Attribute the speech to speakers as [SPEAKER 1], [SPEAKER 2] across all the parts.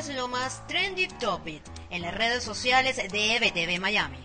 [SPEAKER 1] es lo más trendy topic en las redes sociales de EBTV Miami.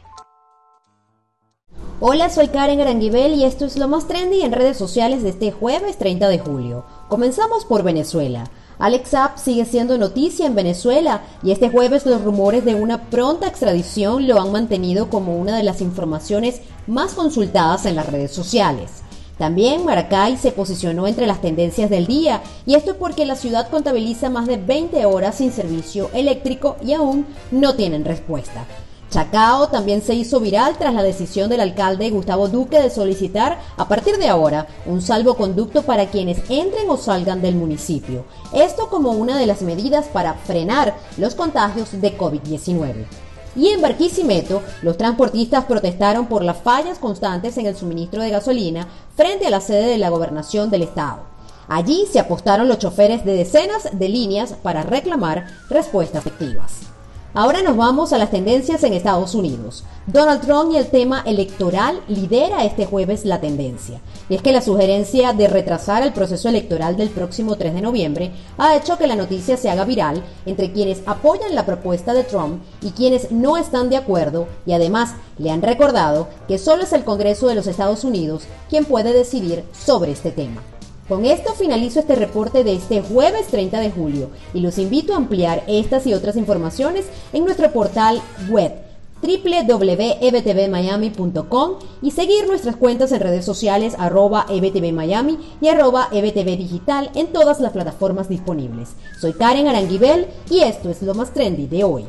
[SPEAKER 2] Hola, soy Karen Aranguibel y esto es lo más trendy en redes sociales de este jueves 30 de julio. Comenzamos por Venezuela. Alex Zapp sigue siendo noticia en Venezuela y este jueves los rumores de una pronta extradición lo han mantenido como una de las informaciones más consultadas en las redes sociales. También Maracay se posicionó entre las tendencias del día, y esto es porque la ciudad contabiliza más de 20 horas sin servicio eléctrico y aún no tienen respuesta. Chacao también se hizo viral tras la decisión del alcalde Gustavo Duque de solicitar a partir de ahora un salvoconducto para quienes entren o salgan del municipio. Esto como una de las medidas para frenar los contagios de COVID-19. Y en Barquisimeto, los transportistas protestaron por las fallas constantes en el suministro de gasolina frente a la sede de la gobernación del estado. Allí se apostaron los choferes de decenas de líneas para reclamar respuestas efectivas. Ahora nos vamos a las tendencias en Estados Unidos. Donald Trump y el tema electoral lidera este jueves la tendencia. Y es que la sugerencia de retrasar el proceso electoral del próximo 3 de noviembre ha hecho que la noticia se haga viral entre quienes apoyan la propuesta de Trump y quienes no están de acuerdo y además le han recordado que solo es el Congreso de los Estados Unidos quien puede decidir sobre este tema. Con esto finalizo este reporte de este jueves 30 de julio y los invito a ampliar estas y otras informaciones en nuestro portal web www.ebtvmiami.com y seguir nuestras cuentas en redes sociales arroba ebtvmiami y arroba ebtvdigital en todas las plataformas disponibles. Soy Karen Aranguibel y esto es lo más trendy de hoy.